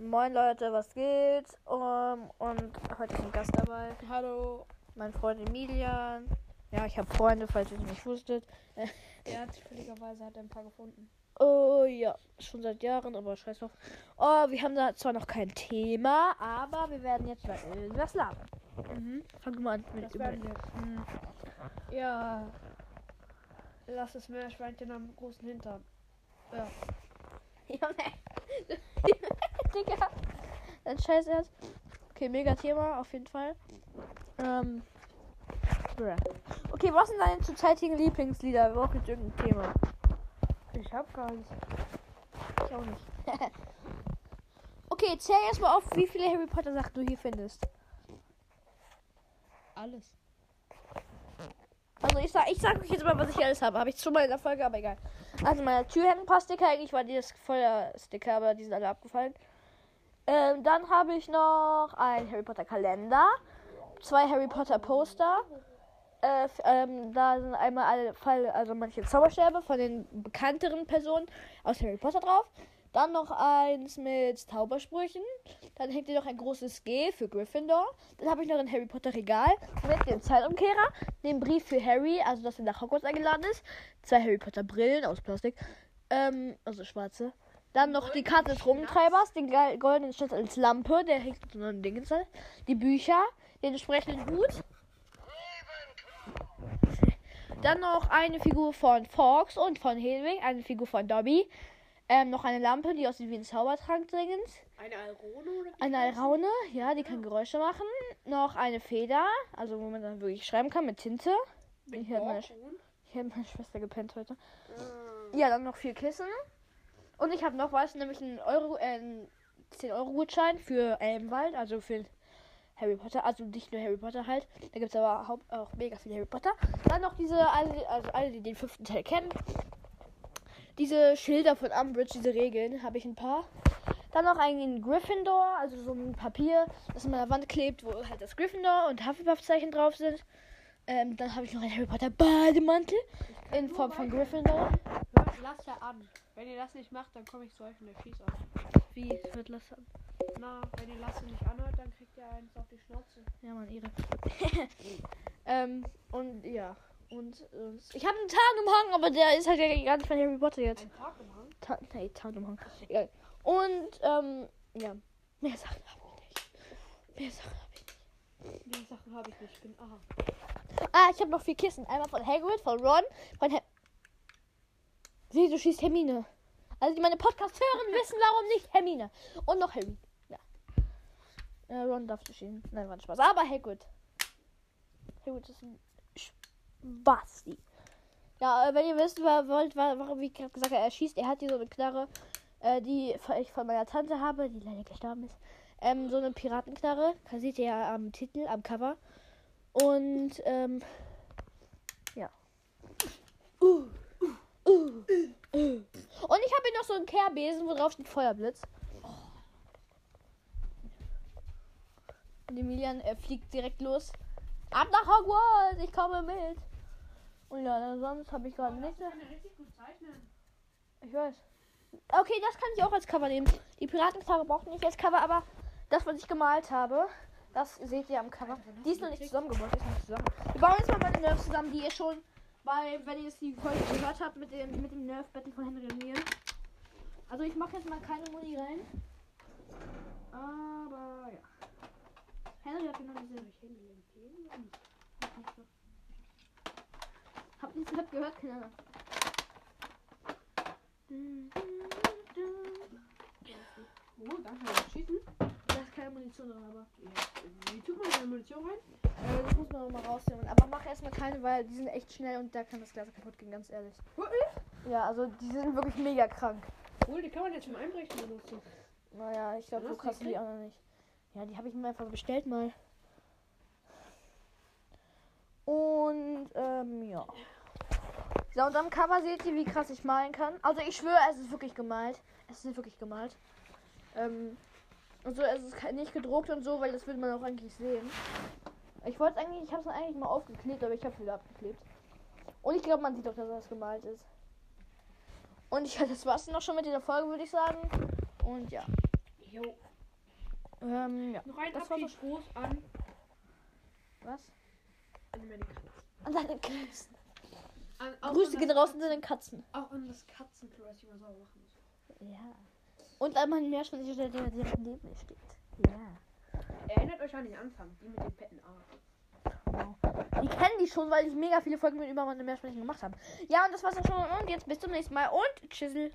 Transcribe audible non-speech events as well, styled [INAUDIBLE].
Moin Leute, was geht? Um, und heute ist ein Gast dabei. Hallo. Mein Freund Emilian. Ja, ich habe Freunde, falls ihr es nicht wusstet. [LAUGHS] Hat zufälligerweise hat er ein paar gefunden. Oh ja, schon seit Jahren, aber scheiß drauf. Oh, wir haben da zwar noch kein Thema, aber wir werden jetzt mal irgendwas labern. Mhm. Fang du mal an mit Das über. werden wir. Hm. Ja. Lass das Meerschweinchen am großen Hintern. Ja. [LAUGHS] [LAUGHS] Junge. [LAUGHS] Digga. Ein scheiß Ernst. Okay, mega Thema, auf jeden Fall. Ähm. Okay, was sind deine zurzeitigen Lieblingslieder? Wir brauchen jetzt irgendein Thema. Ich hab gar nicht. Ich auch nicht. [LAUGHS] okay, zähl erstmal auf, wie viele Harry Potter Sachen du hier findest. Alles. Also ich sag, ich sag euch jetzt mal, was ich alles habe. Habe ich schon mal in der Folge, aber egal. Also meine Türhängen ein paar Sticker, eigentlich war dieses Feuersticker, aber die sind alle abgefallen. Ähm, dann habe ich noch ein Harry Potter Kalender, zwei Harry Potter Poster. Äh, ähm, da sind einmal alle Fall, also manche Zauberstäbe von den bekannteren Personen aus Harry Potter drauf. Dann noch eins mit Zaubersprüchen. Dann hängt hier noch ein großes G für Gryffindor. Dann habe ich noch ein Harry Potter Regal mit dem Zeitumkehrer, den Brief für Harry, also dass er nach Hogwarts eingeladen ist. Zwei Harry Potter Brillen aus Plastik, ähm, also schwarze. Dann noch die Karte des Rumtreibers, den goldenen Schlüssel als Lampe, der hängt mit so einem Ding ins Die Bücher, den entsprechenden Hut. Dann noch eine Figur von Fox und von Hedwig, eine Figur von Dobby. Ähm, noch eine Lampe, die aussieht wie ein Zaubertrank dringend. Eine Alrone oder Eine Alraune, ja, die kann Geräusche machen. Noch eine Feder, also wo man dann wirklich schreiben kann mit Tinte. Hier hat meine, Sch- hier hat meine Schwester gepennt heute. Ja, dann noch vier Kissen. Und ich habe noch was, nämlich einen Euro, äh, einen 10-Euro-Gutschein für Elbenwald, also für Harry Potter, also nicht nur Harry Potter halt. Da gibt es aber haupt, auch mega viel Harry Potter. Dann noch diese, also alle, die den fünften Teil kennen. Diese Schilder von Umbridge, diese Regeln, habe ich ein paar. Dann noch einen Gryffindor, also so ein Papier, das an meiner Wand klebt, wo halt das Gryffindor und Hufflepuff-Zeichen drauf sind. Ähm, dann habe ich noch einen Harry Potter Bademantel in Form von Gryffindor. Lasse an. Wenn ihr das nicht macht, dann komme ich zu euch und der schießt euch. Wie wird Lasse an? Na, wenn ihr Lasse nicht anhört, dann kriegt ihr eins auf die Schnauze. Ja, man, ihre. [LAUGHS] ähm, und ja. Und, und ich habe einen Tarnumhang, aber der ist halt ja gar nicht von Harry Potter jetzt. Ein Tag im Hang. Ta nee, Tarnumhang. Egal. Und, ähm, ja. Mehr Sachen habe ich nicht. Mehr Sachen habe ich nicht. Die Sachen habe ich nicht. Ich bin aha. Ah, ich habe noch vier Kissen. Einmal von Hagrid, von Ron, von Her Du schießt Hermine. Also die meine Podcasts hören, wissen warum nicht Hermine. Und noch Harry. Ja. Äh, Ron darf du schießen. Nein, war ein Spaß. Aber Hagrid. Hagrid ist ein Basti. Ja, äh, wenn ihr wisst, wer wollt, wa- warum, wie ich gerade gesagt habe, er schießt, er hat hier so eine Knarre, äh, die ich von meiner Tante habe, die leider gestorben ist. Ähm, so eine Piratenknarre. Das seht ihr ja am Titel, am Cover. Und, ähm, ja. Uh. Und ich habe hier noch so einen Kehrbesen, wo drauf steht Feuerblitz. Und Emilian äh, fliegt direkt los. Ab nach Hogwarts, ich komme mit. Und ja, sonst habe ich gerade nichts mehr. zeichnen. Ich weiß. Okay, das kann ich auch als Cover nehmen. Die Piratenknarre braucht nicht als Cover, aber das, was ich gemalt habe, das seht ihr am Cover. Die ist noch nicht zusammengebaut, die ist noch nicht zusammen. Wir bauen jetzt mal meine Nerfs zusammen, die ihr schon, weil, wenn ihr jetzt die Folge gehört habt mit dem, mit dem Nerf-Betten von Henry und mir. Also ich mache jetzt mal keine Muni rein. Aber ja. Henry hat genau diese. Hab so. Habt ihr es gehört? Keine Ahnung. Oh, danke fürs Schießen. Da ist keine Munition drin, aber. Ja, Wie tut man seine Munition rein? Äh, das muss man noch mal rausnehmen. Aber mach erstmal keine, weil die sind echt schnell und da kann das Glas kaputt gehen, ganz ehrlich. Wirklich? Ja, also die sind wirklich mega krank. Cool, die kann man jetzt zum Einbrechen benutzen. Naja, ich glaube, so krass die auch noch nicht. Ja, die habe ich mir einfach bestellt mal. Und, ähm, ja. So, und am Cover seht ihr, wie krass ich malen kann. Also, ich schwöre, es ist wirklich gemalt. Es ist wirklich gemalt. Ähm, also, es ist nicht gedruckt und so, weil das würde man auch eigentlich sehen. Ich wollte eigentlich, ich habe es eigentlich mal aufgeklebt, aber ich habe es wieder abgeklebt. Und ich glaube, man sieht auch, dass das gemalt ist. Und ich, [LAUGHS] das war's dann noch schon mit dieser Folge, würde ich sagen. Und ja. Jo. Ähm, ja. Noch ein Das war so Abschiedsgruß an, Was? an meine Katzen. An deine Katzen. An, Grüße gehen raus an deine Katzen. Auch an das Katzenklo, das ich immer sauber machen muss. Ja. Und an meinen Meerschweinchen, der direkt neben mir steht. Ja. Erinnert euch an den Anfang, die mit dem fetten Arsch. Wow. Die kennen die schon, weil ich mega viele Folgen mit über meine Meerschweinchen gemacht habe. Ja, und das war's dann schon. Und jetzt bis zum nächsten Mal. Und tschüssel.